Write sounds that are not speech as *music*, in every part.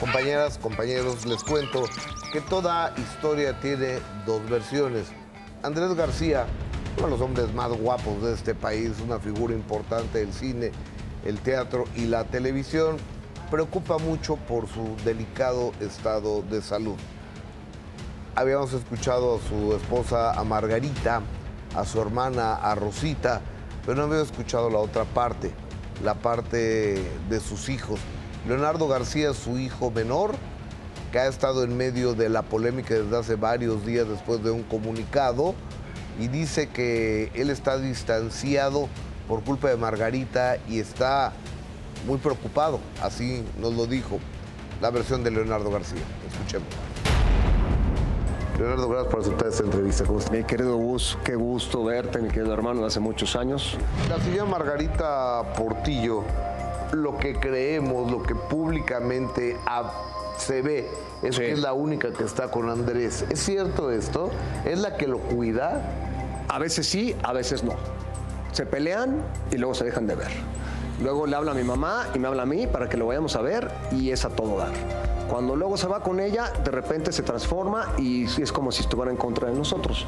Compañeras, compañeros, les cuento que toda historia tiene dos versiones. Andrés García, uno de los hombres más guapos de este país, una figura importante del cine, el teatro y la televisión, preocupa mucho por su delicado estado de salud. Habíamos escuchado a su esposa, a Margarita, a su hermana, a Rosita, pero no había escuchado la otra parte, la parte de sus hijos. Leonardo García, su hijo menor, que ha estado en medio de la polémica desde hace varios días después de un comunicado y dice que él está distanciado por culpa de Margarita y está muy preocupado, así nos lo dijo la versión de Leonardo García. Escuchemos. Leonardo, gracias por aceptar esta entrevista. ¿Cómo Mi querido Gus, qué gusto verte, mi querido hermano, de hace muchos años. La señora Margarita Portillo, lo que creemos, lo que públicamente se ve, es que es la única que está con Andrés. ¿Es cierto esto? ¿Es la que lo cuida? A veces sí, a veces no. Se pelean y luego se dejan de ver. Luego le habla a mi mamá y me habla a mí para que lo vayamos a ver y es a todo dar. Cuando luego se va con ella, de repente se transforma y es como si estuviera en contra de nosotros.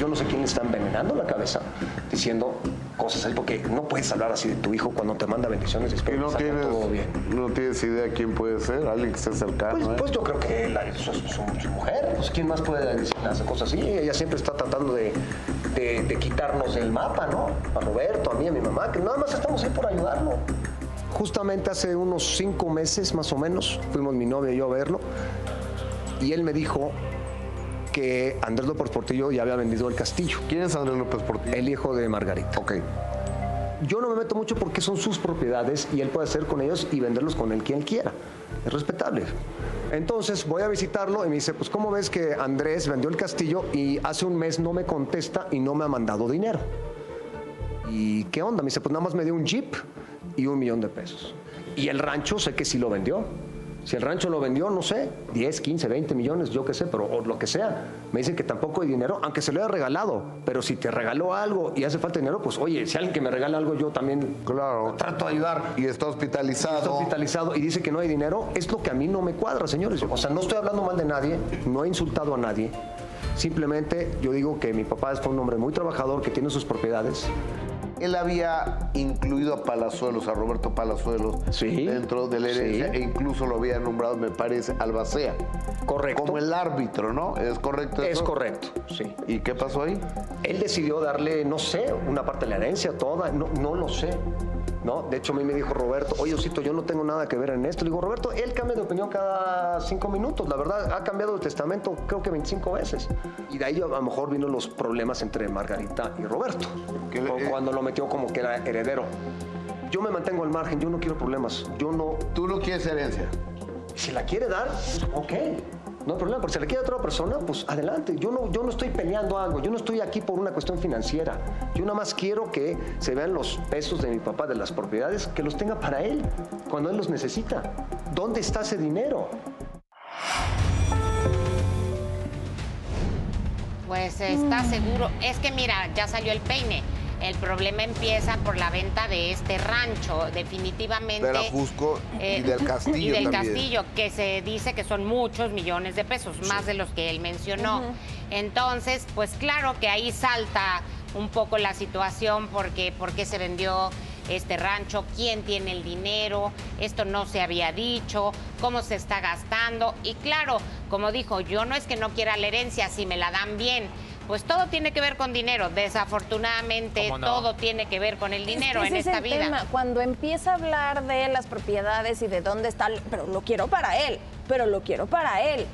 Yo no sé quién le está envenenando la cabeza diciendo cosas ahí, porque no puedes hablar así de tu hijo cuando te manda bendiciones. y no tienes, todo bien. no tienes idea quién puede ser, alguien que esté cercano. Pues, ¿eh? pues yo creo que la, su, mujer, pues quién más puede decir cosas así. Ella siempre está tratando de, de, quitarnos del mapa, ¿no? A Roberto, a mí, a mi mamá, que nada más estamos ahí por ayudarlo. Justamente hace unos cinco meses más o menos fuimos mi novia y yo a verlo y él me dijo que Andrés López Portillo ya había vendido el castillo. ¿Quién es Andrés López Portillo? El hijo de Margarita. Ok. Yo no me meto mucho porque son sus propiedades y él puede hacer con ellos y venderlos con él quien quiera. Es respetable. Entonces voy a visitarlo y me dice, pues ¿cómo ves que Andrés vendió el castillo y hace un mes no me contesta y no me ha mandado dinero? ¿Y qué onda? Me dice, pues nada más me dio un jeep y un millón de pesos. Y el rancho sé que sí lo vendió. Si el rancho lo vendió, no sé, 10, 15, 20 millones, yo qué sé, pero lo que sea. Me dicen que tampoco hay dinero, aunque se lo haya regalado. Pero si te regaló algo y hace falta dinero, pues oye, si alguien que me regala algo, yo también claro. trato de ayudar. Y está hospitalizado. está hospitalizado y dice que no hay dinero, es lo que a mí no me cuadra, señores. O sea, no estoy hablando mal de nadie, no he insultado a nadie. Simplemente yo digo que mi papá fue un hombre muy trabajador, que tiene sus propiedades, él había incluido a Palazuelos, a Roberto Palazuelos, dentro de la herencia e incluso lo había nombrado, me parece, Albacea. Correcto. Como el árbitro, ¿no? ¿Es correcto eso? Es correcto, sí. ¿Y qué pasó ahí? Él decidió darle, no sé, una parte de la herencia, toda, no, no lo sé. ¿No? De hecho, a mí me dijo Roberto, oye, Osito, yo no tengo nada que ver en esto. Le digo, Roberto, él cambia de opinión cada cinco minutos. La verdad, ha cambiado el testamento creo que 25 veces. Y de ahí a lo mejor vino los problemas entre Margarita y Roberto. Cuando lo metió como que era heredero. Yo me mantengo al margen, yo no quiero problemas. Yo no... ¿Tú no quieres herencia? Si la quiere dar, ok. No hay problema, porque si le quiere a otra persona, pues adelante. Yo no, yo no estoy peleando algo, yo no estoy aquí por una cuestión financiera. Yo nada más quiero que se vean los pesos de mi papá de las propiedades, que los tenga para él, cuando él los necesita. ¿Dónde está ese dinero? Pues está seguro. Es que mira, ya salió el peine. El problema empieza por la venta de este rancho, definitivamente. De la Jusco y eh, del Castillo. Y del Castillo, que se dice que son muchos millones de pesos, más de los que él mencionó. Entonces, pues claro que ahí salta un poco la situación porque por qué se vendió este rancho, quién tiene el dinero, esto no se había dicho, cómo se está gastando. Y claro, como dijo, yo no es que no quiera la herencia, si me la dan bien, pues todo tiene que ver con dinero. Desafortunadamente, todo tiene que ver con el dinero en esta vida. Cuando empieza a hablar de las propiedades y de dónde está, pero lo quiero para él, pero lo quiero para él.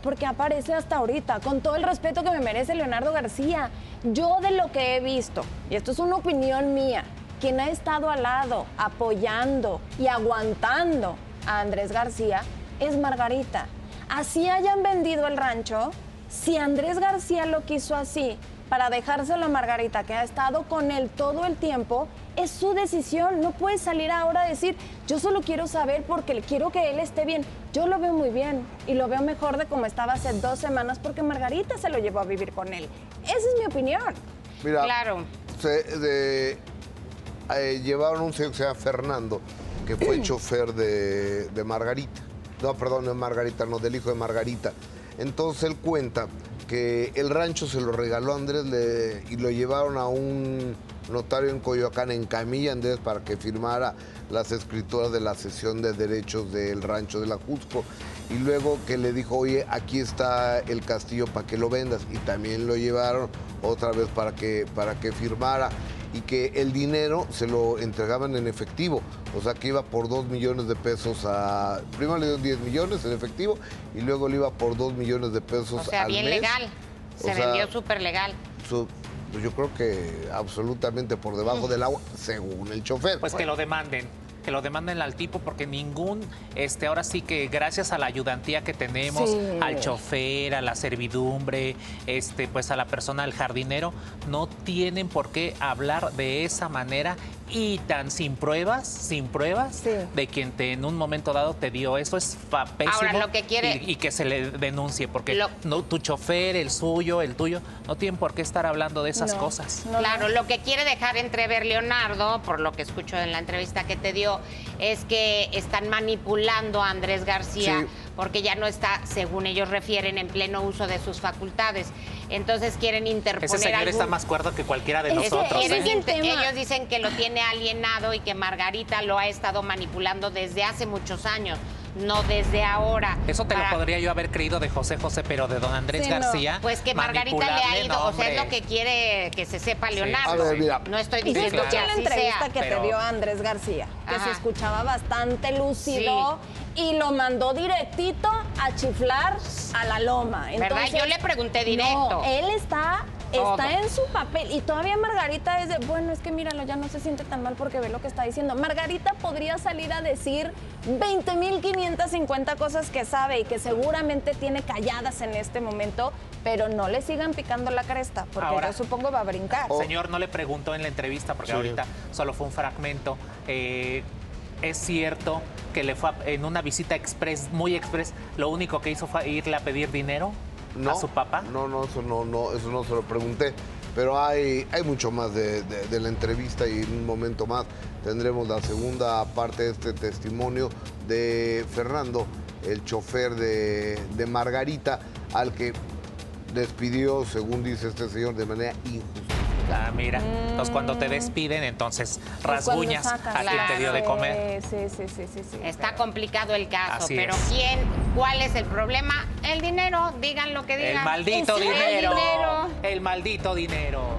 Porque aparece hasta ahorita, con todo el respeto que me merece Leonardo García. Yo de lo que he visto, y esto es una opinión mía, quien ha estado al lado, apoyando y aguantando a Andrés García es Margarita. Así hayan vendido el rancho, si Andrés García lo quiso así, para dejárselo a Margarita, que ha estado con él todo el tiempo, es su decisión. No puede salir ahora a decir, yo solo quiero saber porque quiero que él esté bien. Yo lo veo muy bien y lo veo mejor de como estaba hace dos semanas porque Margarita se lo llevó a vivir con él. Esa es mi opinión. Mira, claro. Se, eh, llevaron un señor que se llama Fernando, que fue *clears throat* chofer de, de Margarita. no, perdón, de Margarita, no, del hijo de Margarita. Entonces él cuenta que el rancho se lo regaló Andrés y lo llevaron a un notario en Coyoacán en Camilla Andrés para que firmara las escrituras de la cesión de derechos del rancho de la Jusco. Y luego que le dijo, oye, aquí está el castillo para que lo vendas. Y también lo llevaron otra vez para que, para que firmara. Y que el dinero se lo entregaban en efectivo. O sea que iba por dos millones de pesos a. Primero le dieron 10 millones en efectivo y luego le iba por dos millones de pesos O sea, al bien mes. legal. Se O sea, vendió súper legal. su- pues yo creo que absolutamente por debajo del agua, según el chofer. Pues que lo demanden, que lo demanden al tipo porque ningún, este, ahora sí que gracias a la ayudantía que tenemos, Sí. al chofer, a la servidumbre, este, pues a la persona, al jardinero, no tienen por qué hablar de esa manera y tan sin pruebas, sin pruebas Sí. de quien te en un momento dado te dio eso es fa- pésimo Ahora, lo que quiere- y, y que se le denuncie porque Lo- no, tu chofer, el suyo, el tuyo, no tienen por qué estar hablando de esas No, cosas. no, claro, no. lo que quiere dejar entrever Leonardo, por lo que escucho en la entrevista que te dio, es que están manipulando a Andrés García Sí. Porque ya no está, según ellos refieren, en pleno uso de sus facultades. Entonces quieren interponer Ese señor está más cuerdo que cualquiera de nosotros. ¿eh? el ellos dicen que lo tiene alienado y que Margarita lo ha estado manipulando desde hace muchos años, no desde ahora. Eso te Para- lo podría yo haber creído de José José, pero de don Andrés Sí, no. García. Pues que Margarita le ha ido, no, o sea, es lo que quiere que se sepa Leonardo. A ver, mira. No estoy diciendo que en la así entrevista sea. que pero- te dio Andrés García, que Ajá. se escuchaba bastante lúcido y lo mandó directito a chiflar a la loma. ¿Verdad? Yo le pregunté directo. No, él está, Todo. está en su papel y todavía Margarita es de, bueno, es que míralo, ya no se siente tan mal porque ve lo que está diciendo. Margarita podría salir a decir 20.550 cosas que sabe y que seguramente tiene calladas en este momento, pero no le sigan picando la cresta porque Ahora- yo supongo va a brincar. Señor, no le preguntó en la entrevista, porque Sí. ahorita solo fue un fragmento. eh, es cierto que le fue a- en una visita express, muy express, lo único que hizo fue irle a pedir dinero no, a su papá. No, no, eso no, no, eso no se lo pregunté. Pero hay, hay mucho más de, de- de la entrevista y en un momento más tendremos la segunda parte de este testimonio de Fernando, el chofer de, de Margarita, al que despidió, según dice este señor, de manera injusta. Ah, mira. Entonces, cuando te despiden, entonces Es cuando rasguñas a quien te dio de comer. Sí, sí, sí, sí, sí. Está complicado el caso, Así pero es. ¿quién? ¿Cuál es el problema? El dinero, digan lo que digan. El maldito El dinero. El maldito dinero.